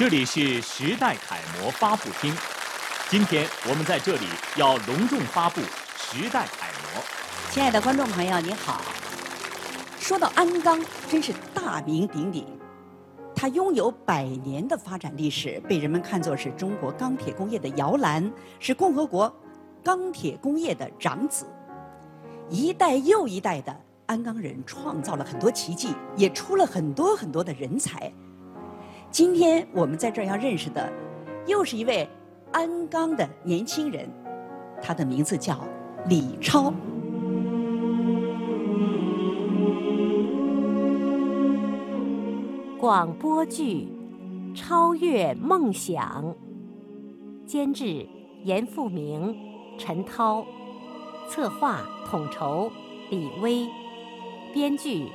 这里是时代楷模发布厅，今天我们在这里要隆重发布时代楷模。亲爱的观众朋友，你好。说到鞍钢，真是大名鼎鼎。它拥有百年的发展历史，被人们看作是中国钢铁工业的摇篮，是共和国钢铁工业的长子。一代又一代的鞍钢人创造了很多奇迹，也出了很多很多的人才。今天我们在这儿要认识的，又是一位鞍钢的年轻人，他的名字叫李超。广播剧《超越梦想》，监制严复明、陈涛，策划统筹李威，编剧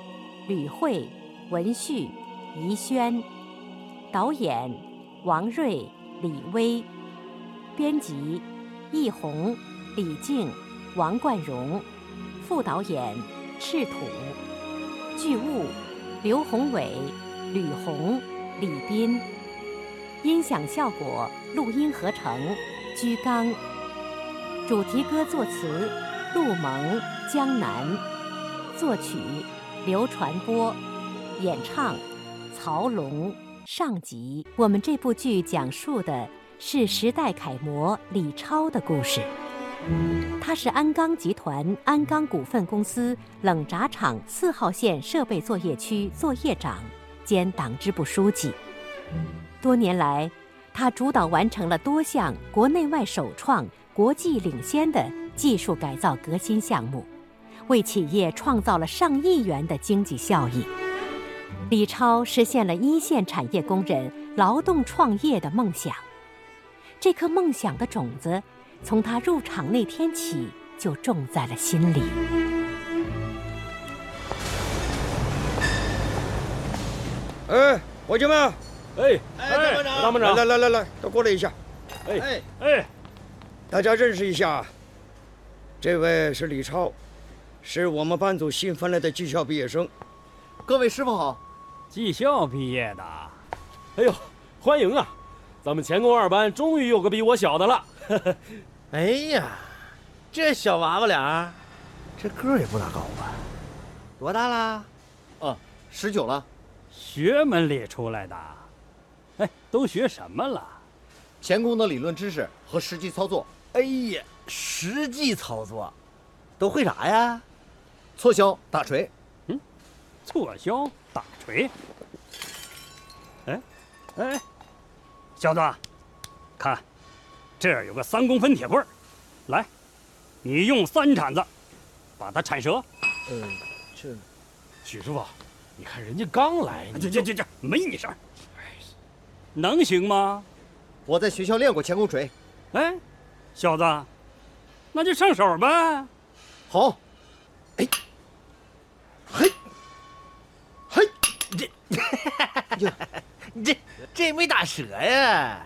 吕慧、文旭、宜轩，导演王瑞、李威，编辑易红、李静、王冠荣，副导演赤土，剧务刘宏伟。吕红、李斌，音响效果、录音合成，居刚。主题歌作词，陆萌、江南，作曲，刘传波，演唱，曹龙。上集，我们这部剧讲述的是时代楷模李超的故事。他是鞍钢集团鞍钢股份公司冷轧厂四号线设备作业区作业长。兼党支部书记，多年来，他主导完成了多项国内外首创、国际领先的技术改造革新项目，为企业创造了上亿元的经济效益。李超实现了一线产业工人劳动创业的梦想。这颗梦想的种子，从他入厂那天起就种在了心里。哎，伙计们！哎，哎，大班长，来来来来，都过来一下。哎哎，大家认识一下，这位是李超，是我们班组新分来的技校毕业生。各位师傅好，技校毕业的，哎呦，欢迎啊！咱们钳工二班终于有个比我小的了。哎呀，这小娃娃俩，这个儿也不大高吧？多大了？哦，十九了。学门里出来的，哎，都学什么了？钳工的理论知识和实际操作。哎呀，实际操作，都会啥呀？错削、打锤。嗯，错削、打锤。哎，哎，小子，看，这儿有个三公分铁棍儿，来，你用三铲子把它铲折。嗯，这，许师傅。你看人家刚来，这这这这没你事儿，能行吗？我在学校练过钳工锤。哎，小子，那就上手呗。好。哎，嘿，嘿，这，这 这没打折呀，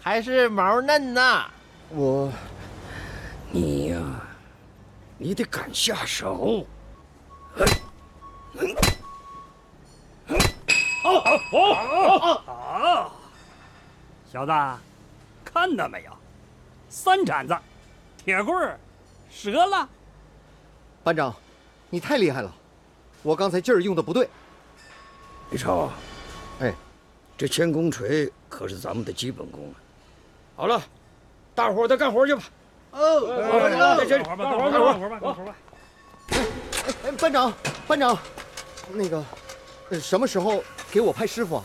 还是毛嫩呐。我，你呀，你得敢下手。好，好，好，好！小子，看到没有？三铲子，铁棍儿折了。班长，你太厉害了，我刚才劲儿用的不对。李超，哎，这千工锤可是咱们的基本功啊。好了，大伙儿再干活去吧。哦，干活吧，干活吧，干活吧，干活吧。哎，班长，班长，那个，什么时候？给我派师傅啊！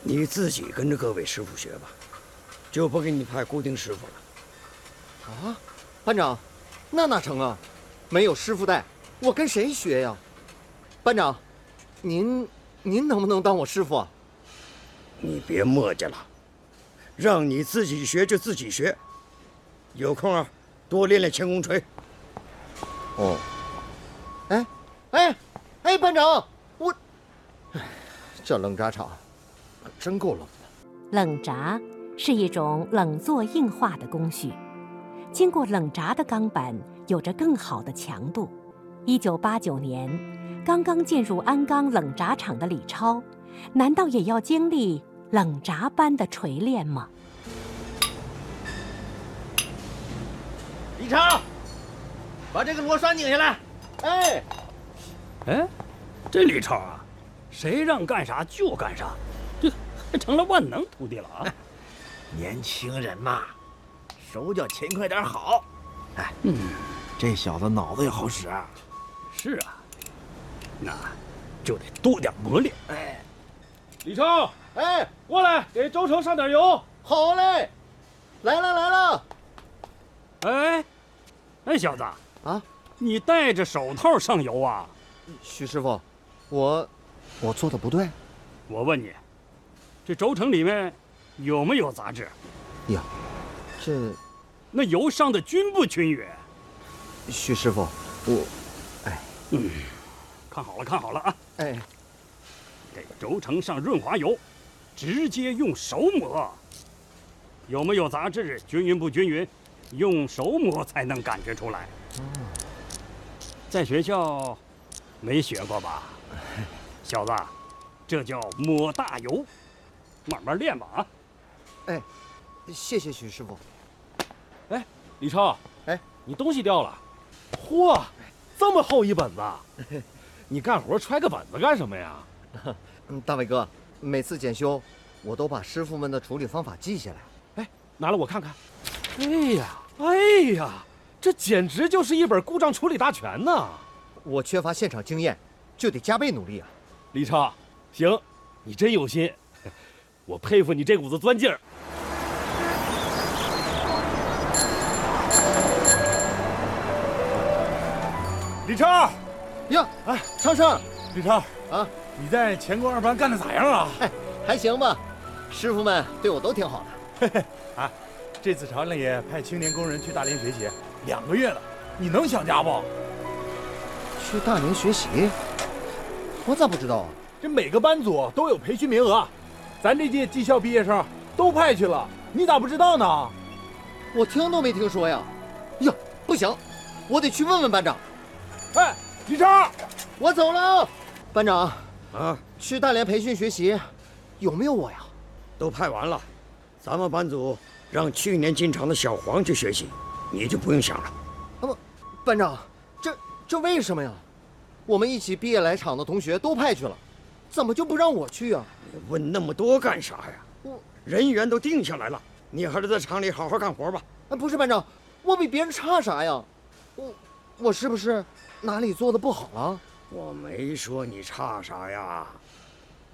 你自己跟着各位师傅学吧，就不给你派固定师傅了。啊，班长，那哪成啊？没有师傅带，我跟谁学呀？班长，您您能不能当我师傅啊？你别磨叽了，让你自己学就自己学。有空啊，多练练钳工锤。哦。哎，哎，哎，班长，我。这冷轧厂可真够冷的。冷轧是一种冷作硬化的工序，经过冷轧的钢板有着更好的强度。一九八九年，刚刚进入鞍钢冷轧厂的李超，难道也要经历冷轧般的锤炼吗？李超，把这个螺栓拧下来。哎，哎，这李超啊，谁让干啥就干啥，这还成了万能徒弟了啊！年轻人嘛，手脚勤快点好。哎，嗯，这小子脑子也好使啊。是啊，那就得多点磨练。哎，李超，哎，过来给周成上点油。好嘞，来了来了。哎，哎，小子啊，你戴着手套上油啊？徐师傅，我我做的不对。我问你，这轴承里面有没有杂质？呀，这那油上的均不均匀？徐师傅，我，哎，嗯，看好了，看好了啊！哎，给轴承上润滑油，直接用手抹。有没有杂质？均匀不均匀？用手抹才能感觉出来。在学校没学过吧，小子？这叫抹大油，慢慢练吧啊！哎，谢谢徐师傅。哎，李超，哎，你东西掉了。嚯，这么厚一本子，你干活揣个本子干什么呀？嗯，大伟哥，每次检修，我都把师傅们的处理方法记下来。哎，拿来我看看。哎呀，哎呀，这简直就是一本故障处理大全呐！我缺乏现场经验，就得加倍努力啊。李超，行，你真有心，我佩服你这股子钻劲儿。李超，呀，哎，昌盛，李超啊，你在钳工二班干的咋样啊？哎，还行吧，师傅们对我都挺好的。嘿嘿，啊，这次厂里派青年工人去大连学习，两个月了，你能想家不？去大连学习？我咋不知道啊？这每个班组都有培训名额，咱这届技校毕业生都派去了，你咋不知道呢？我听都没听说呀！呀，不行，我得去问问班长。哎，李超，我走了。班长，啊，去大连培训学习，有没有我呀？都派完了，咱们班组让去年进厂的小黄去学习，你就不用想了。啊不，班长，这这为什么呀？我们一起毕业来厂的同学都派去了，怎么就不让我去啊？你问那么多干啥呀？我人员都定下来了，你还是在厂里好好干活吧。啊，不是班长，我比别人差啥呀？我我是不是哪里做的不好了？我没说你差啥呀，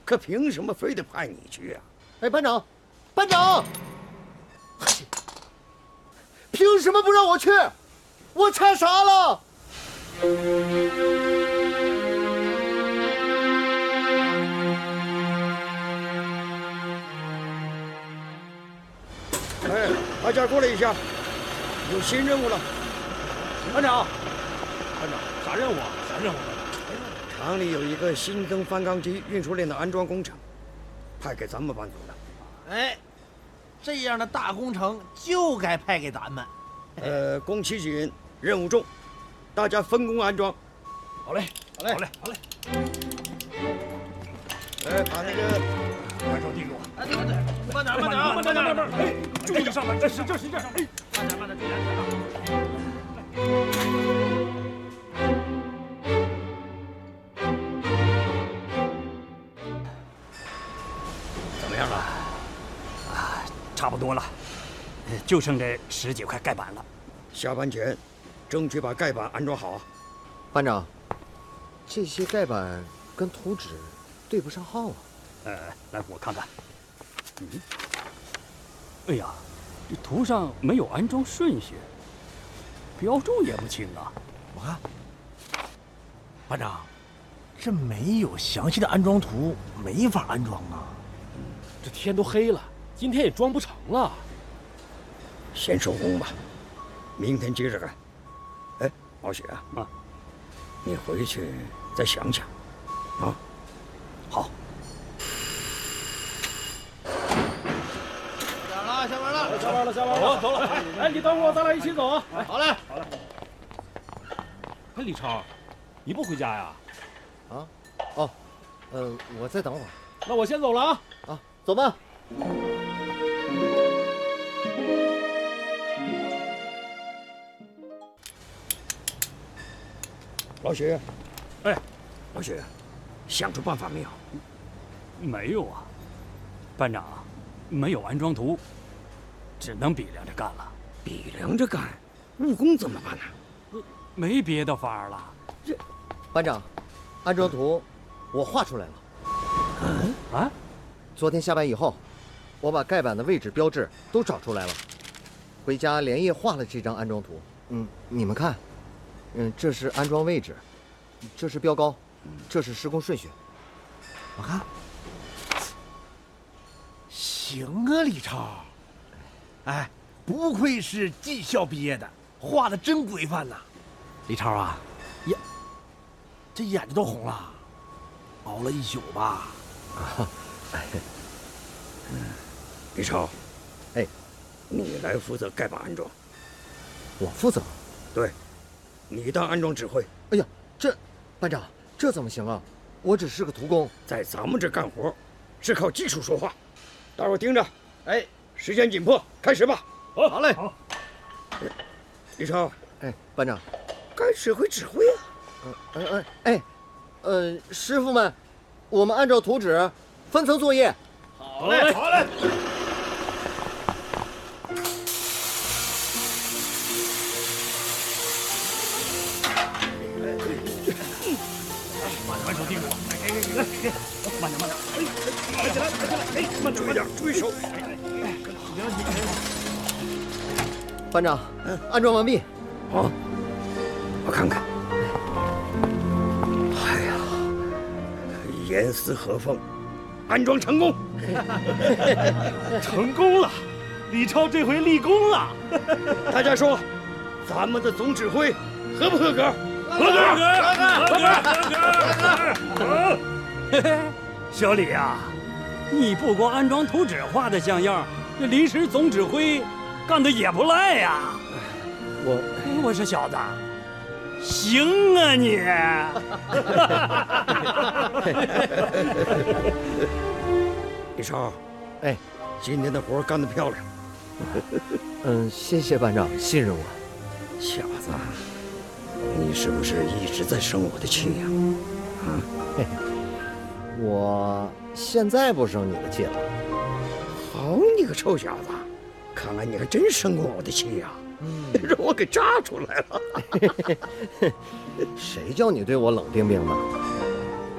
可凭什么非得派你去啊？哎，班长，班长，凭什么不让我去？我差啥了？哎，大家过来一下，有新任务了。班长，班长，啥任务啊？啥任务？厂里有一个新增翻缸机运输链的安装工程，派给咱们班组的。哎，这样的大工程就该派给咱们。呃，工期紧，任务重，大家分工安装。好嘞，好嘞，好嘞，好嘞。来，把那个把手递给我。哎，对对对，慢点，慢点，慢点，慢点，哎，注意上来，这是这是这是，哎，慢点，慢点，注意安全啊！怎么样了？啊差不多了，呃就剩这十几块盖板了。下班前，争取把盖板安装好啊。班长，这些盖板跟图纸对不上号啊。呃，来，我看看。嗯，哎呀，这图上没有安装顺序，标注也不清啊。我看，班长，这没有详细的安装图，没法安装啊。这天都黑了，今天也装不成了。先收工吧，明天接着干。哎，毛雪啊，啊，你回去再想想，啊。好，下班了，下班了。下班了，下班了，走了。哎，哎，你等会儿，咱俩一起走啊。哎，好嘞，哎，李超，你不回家呀？啊？哦，呃，我再等会儿。那我先走了啊。啊，走吧。老许，哎，老许，想出办法没有？没有啊，班长，没有安装图，只能比量着干了。比量着干，误工怎么办呢？没别的法儿了。这，班长，安装图我画出来了。嗯啊，昨天下班以后，我把盖板的位置标志都找出来了，回家连夜画了这张安装图。嗯，你们看，嗯，这是安装位置，这是标高，这是施工顺序。我看，行啊，李超。哎，不愧是技校毕业的，画的真规范呐。李超啊，呀这眼睛都红了，熬了一宿吧？啊，哎，嗯，李超，哎，你来负责盖板安装。我负责。对，你当安装指挥。哎呀，这班长，这怎么行啊？我只是个徒工，在咱们这干活，是靠技术说话。大伙盯着，哎，时间紧迫，开始吧。好，好嘞。好。李超，哎，班长，该指挥指挥啊。嗯嗯哎，呃，师傅们，我们按照图纸分层作业。好嘞，好嘞。慢点，手盯着我。来，给给给，给，慢点，慢点。哎，起来，起来，哎，慢点，注意点，注意手。班长，安装完毕。好，我看看。哎呀，严丝合缝，安装成功。成功了，李超这回立功了。大家说，咱们的总指挥合不合格？合格，合格，合格，合格。小李呀，你不光安装图纸画的像样，这临时总指挥干的也不赖呀。我，我说小子，行啊你。李超，哎，今天的活干得漂亮。嗯，谢谢班长信任我。小子，你是不是一直在生我的气呀？啊，嘿嘿，我现在不生你的气了。好你个臭小子，看来你还真生过我的气呀！嗯，让我给炸出来了。谁叫你对我冷冰冰的？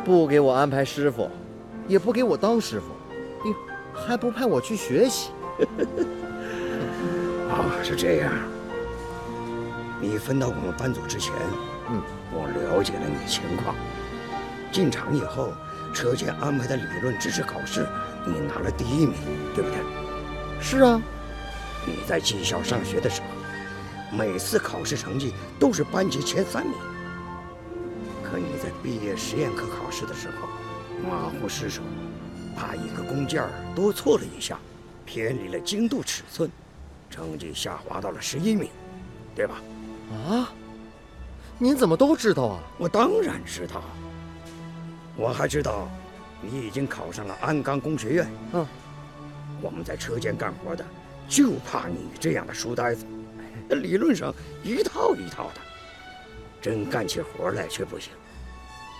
不给我安排师傅，也不给我当师傅，你还不派我去学习？啊，是这样。你分到我们班组之前，嗯，我了解了你的情况。进厂以后，车间安排的理论知识考试，你拿了第一名，对不对？是啊。你在技校上学的时候，每次考试成绩都是班级前三名。可你在毕业实验课考试的时候，马虎失手，把一个工件多错了一下，偏离了精度尺寸，成绩下滑到了十一名，对吧？啊？您怎么都知道啊？我当然知道。我还知道，你已经考上了鞍钢工学院。嗯，我们在车间干活的，就怕你这样的书呆子，理论上一套一套的，真干起活来却不行。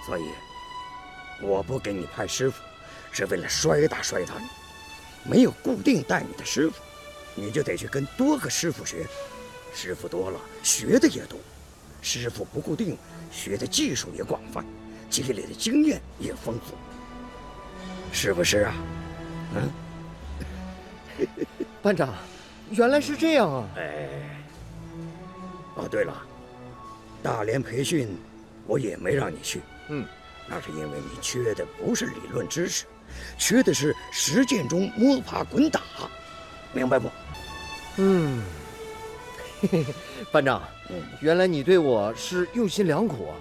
所以，我不给你派师傅，是为了摔打摔打你。没有固定带你的师傅，你就得去跟多个师傅学。师傅多了，学的也多；师傅不固定，学的技术也广泛，积累的经验也丰富，是不是啊？嗯。班长，原来是这样啊！哎，哦，对了，大连培训我也没让你去。嗯，那是因为你缺的不是理论知识，缺的是实践中摸爬滚打，明白不？嗯。班长，原来你对我是用心良苦啊！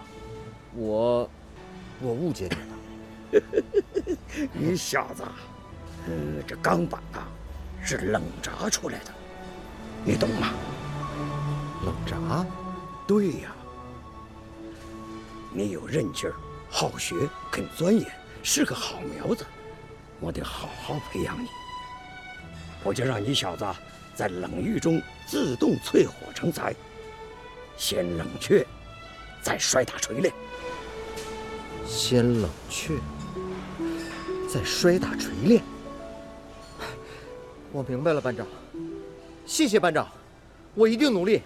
我，我误解你了。你小子，嗯，这钢板啊，是冷轧出来的，你懂吗？冷轧？对呀。你有韧劲儿，好学，肯钻研，是个好苗子，我得好好培养你。我就让你小子在冷狱中自动淬火成材，先冷却，再摔打锤炼。先冷却，再摔打锤炼。我明白了，班长。谢谢班长，我一定努力，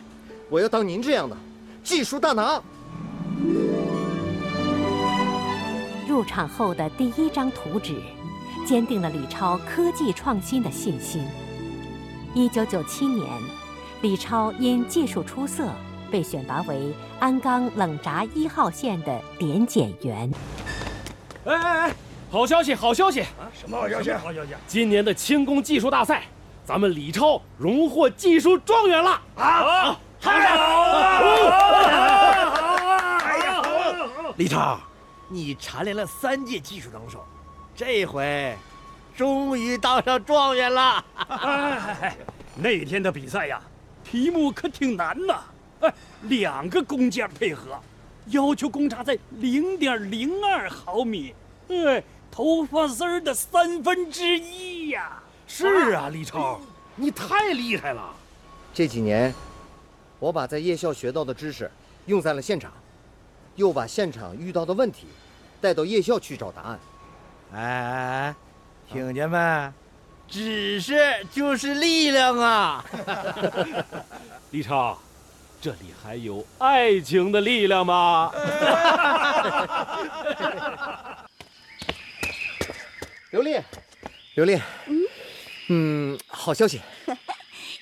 我要当您这样的技术大拿。入场后的第一张图纸，坚定了李超科技创新的信心。一九九七年，李超因技术出色，被选拔为鞍钢冷轧一号线的点检员。哎哎哎，好消息，好消息！啊，什么好消息？好消息！今年的轻工技术大赛，咱们李超荣获技术状元了！啊，太好了！好啊！哎呀，李超，你蝉联了三届技术能手，这回终于当上状元了！哎，那天的比赛呀，题目可挺难呐！哎，两个工件配合。要求公差在零点零二毫米，哎，头发丝儿的三分之一呀！是啊，李超，你太厉害了。这几年，我把在夜校学到的知识用在了现场，又把现场遇到的问题带到夜校去找答案。哎哎哎，听见没？知识就是力量啊！李超。这里还有爱情的力量吗？刘丽，刘丽，嗯，嗯，好消息，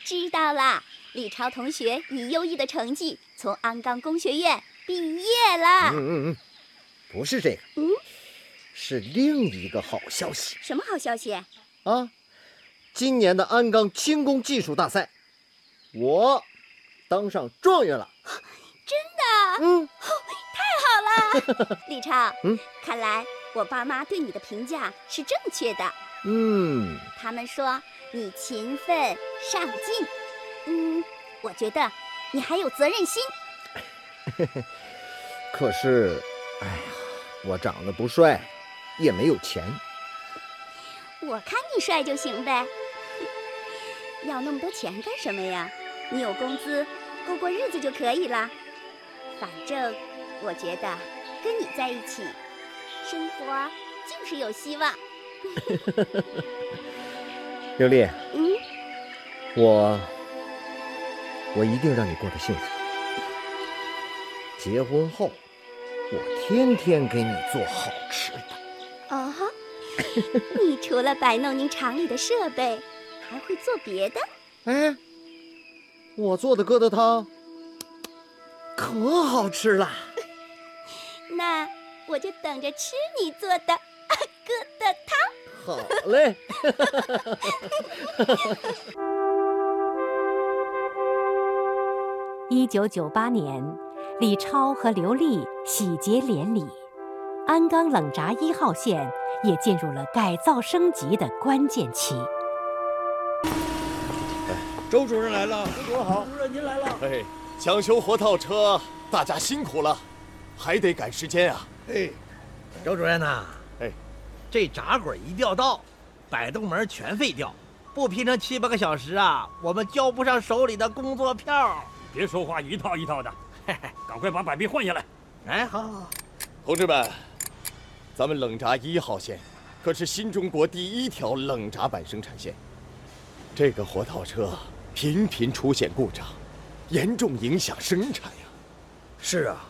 知道了。李超同学以优异的成绩从鞍钢工学院毕业了。嗯嗯嗯，不是这个，嗯，是另一个好消息。什么好消息？啊，今年的鞍钢轻工技术大赛，我。当上状元了，真的？嗯，太好了，李超。嗯，看来我爸妈对你的评价是正确的。嗯，他们说你勤奋上进。嗯，我觉得你还有责任心。可是，哎呀，我长得不帅，也没有钱。我看你帅就行呗。要那么多钱干什么呀？你有工资，过过日子就可以了。反正我觉得跟你在一起，生活就是有希望。刘丽，嗯，我我一定让你过得幸福。结婚后，我天天给你做好吃的。哦，你除了摆弄您厂里的设备，还会做别的？哎。我做的疙瘩汤可好吃了，那我就等着吃你做的 疙瘩汤。好嘞。一九九八年，李超和刘丽喜结连理，鞍钢冷轧一号线也进入了改造升级的关键期。周主任来了，周主任好，主任您来了。哎，抢修活套车，大家辛苦了，还得赶时间啊。哎，周主任呐，哎，这闸轨一掉到，摆动门全废掉，不拼成七八个小时啊，我们交不上手里的工作票。别说话一套一套的，赶快把摆臂换下来。哎，好，好，好。同志们，咱们冷轧一号线可是新中国第一条冷轧板生产线，这个活套车。频频出现故障，严重影响生产呀。是啊，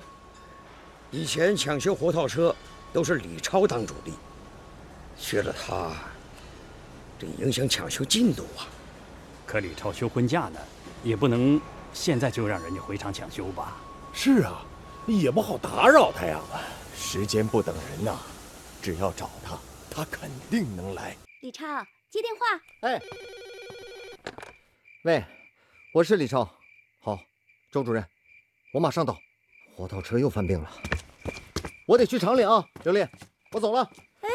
以前抢修活套车都是李超当主力，缺了他，这影响抢修进度啊。可李超休婚假呢，也不能现在就让人家回厂抢修吧？是啊，也不好打扰他呀。时间不等人呐，只要找他，他肯定能来。李超，接电话。哎。喂，我是李超。好，周主任，我马上到。火套车又犯病了，我得去厂里啊。刘丽，我走了。哎，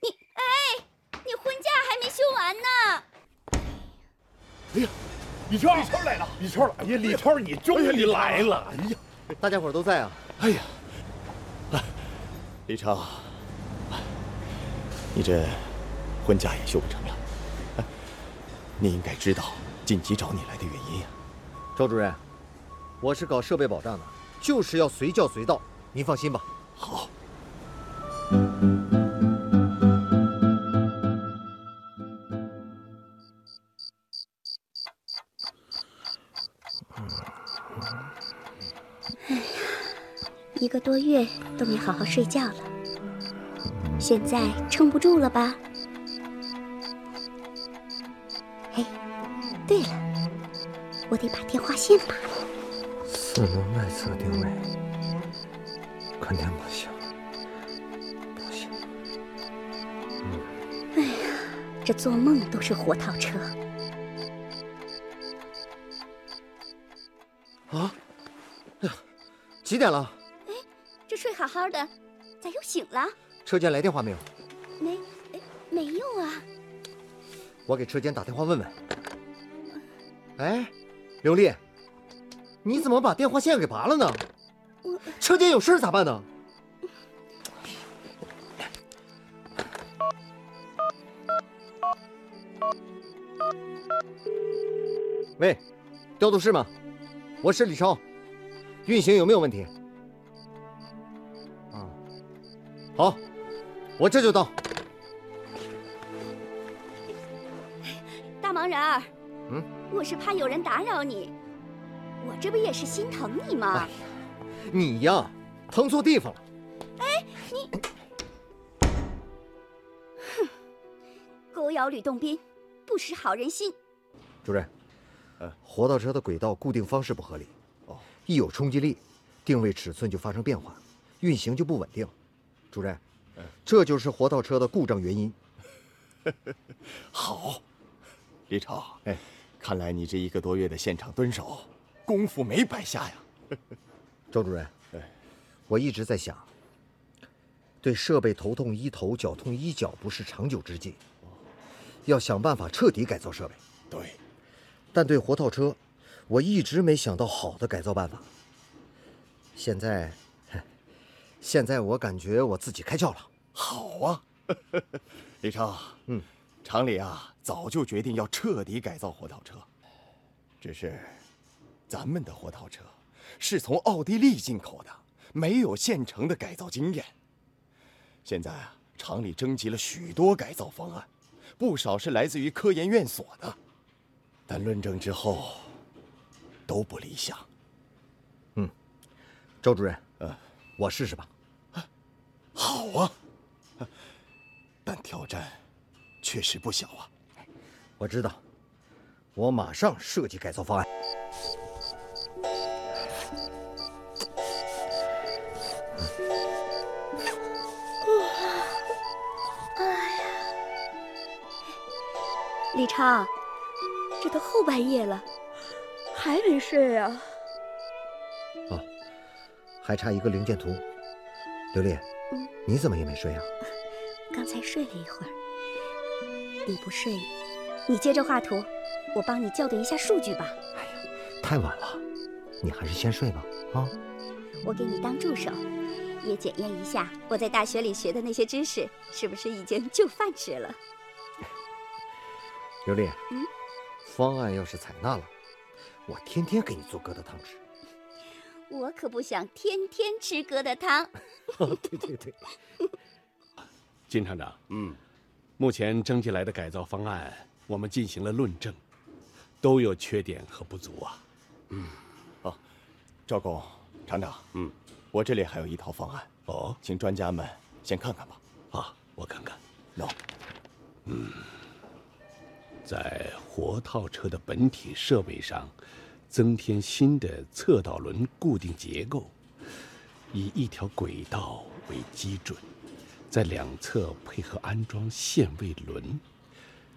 你哎，你婚假还没休完呢。哎呀，李超，李超来了，李超了。哎呀，李超，你终于来了。哎呀，大家伙都在啊。哎呀，李超，你这婚假也休不成了。你应该知道紧急找你来的原因呀。周主任，我是搞设备保障的，就是要随叫随到，您放心吧。好。月都没好好睡觉了，现在撑不住了吧？哎，对了，我得把电话线拔了。四轮外侧定位，肯定不行，不行。哎呀，这做梦都是火套车。啊！哎呀，几点了？好好的，咋又醒了？车间来电话没有？没，哎，没有啊。我给车间打电话问问。哎，刘丽，你怎么把电话线给拔了呢？车间有事咋办呢？喂，调度室吗？我是李超，运行有没有问题？我这就到。大忙人儿，嗯，我是怕有人打扰你，我这不也是心疼你吗？你呀，疼错地方了。哎，你，哼，狗咬吕洞宾，不识好人心。主任，呃，活道车的轨道固定方式不合理，哦，一有冲击力，定位尺寸就发生变化，运行就不稳定。主任，这就是活道车的故障原因。好，李超，哎，看来你这一个多月的现场蹲守，功夫没白下呀。周主任，哎我一直在想，对设备头痛医头，脚痛医脚不是长久之计，要想办法彻底改造设备。对，但对活套车，我一直没想到好的改造办法。现在，现在我感觉我自己开窍了。好啊，李超，嗯，厂里啊早就决定要彻底改造火套车，只是咱们的火套车是从奥地利进口的，没有现成的改造经验。现在啊，厂里征集了许多改造方案，不少是来自于科研院所的，但论证之后都不理想。嗯，周主任，呃，我试试吧。好啊，但挑战确实不小啊。我知道，我马上设计改造方案。哎呀，李超，这都后半夜了，还没睡啊？哦，还差一个零件图。刘丽，嗯，你怎么也没睡啊？刚才睡了一会儿。你不睡，你接着画图，我帮你校对一下数据吧。哎呀，太晚了，你还是先睡吧。啊，我给你当助手，也检验一下我在大学里学的那些知识是不是已经就饭吃了。刘丽，嗯，方案要是采纳了，我天天给你做疙瘩汤吃。我可不想天天吃疙瘩汤。对 对对。金厂长，嗯，目前征集来的改造方案，我们进行了论证，都有缺点和不足啊。嗯，哦，赵工，厂长，嗯，我这里还有一套方案，哦，请专家们先看看吧。啊，我看看。喏，嗯，在活套车的本体设备上，增添新的侧导轮固定结构，以一条轨道为基准。在两侧配合安装限位轮，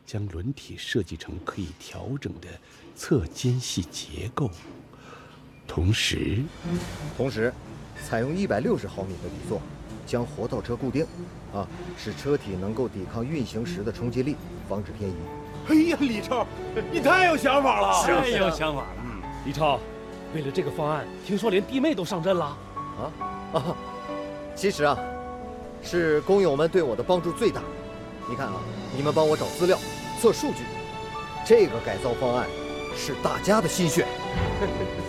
将轮体设计成可以调整的侧间隙结构。同时，同时，采用一百六十毫米的底座，将活道车固定，啊，使车体能够抵抗运行时的冲击力，防止偏移。哎呀，李超，你太有想法了！太有想法了。李超，为了这个方案，听说连弟妹都上阵了。啊啊，其实啊。是工友们对我的帮助最大。你看啊，你们帮我找资料、测数据，这个改造方案是大家的心血。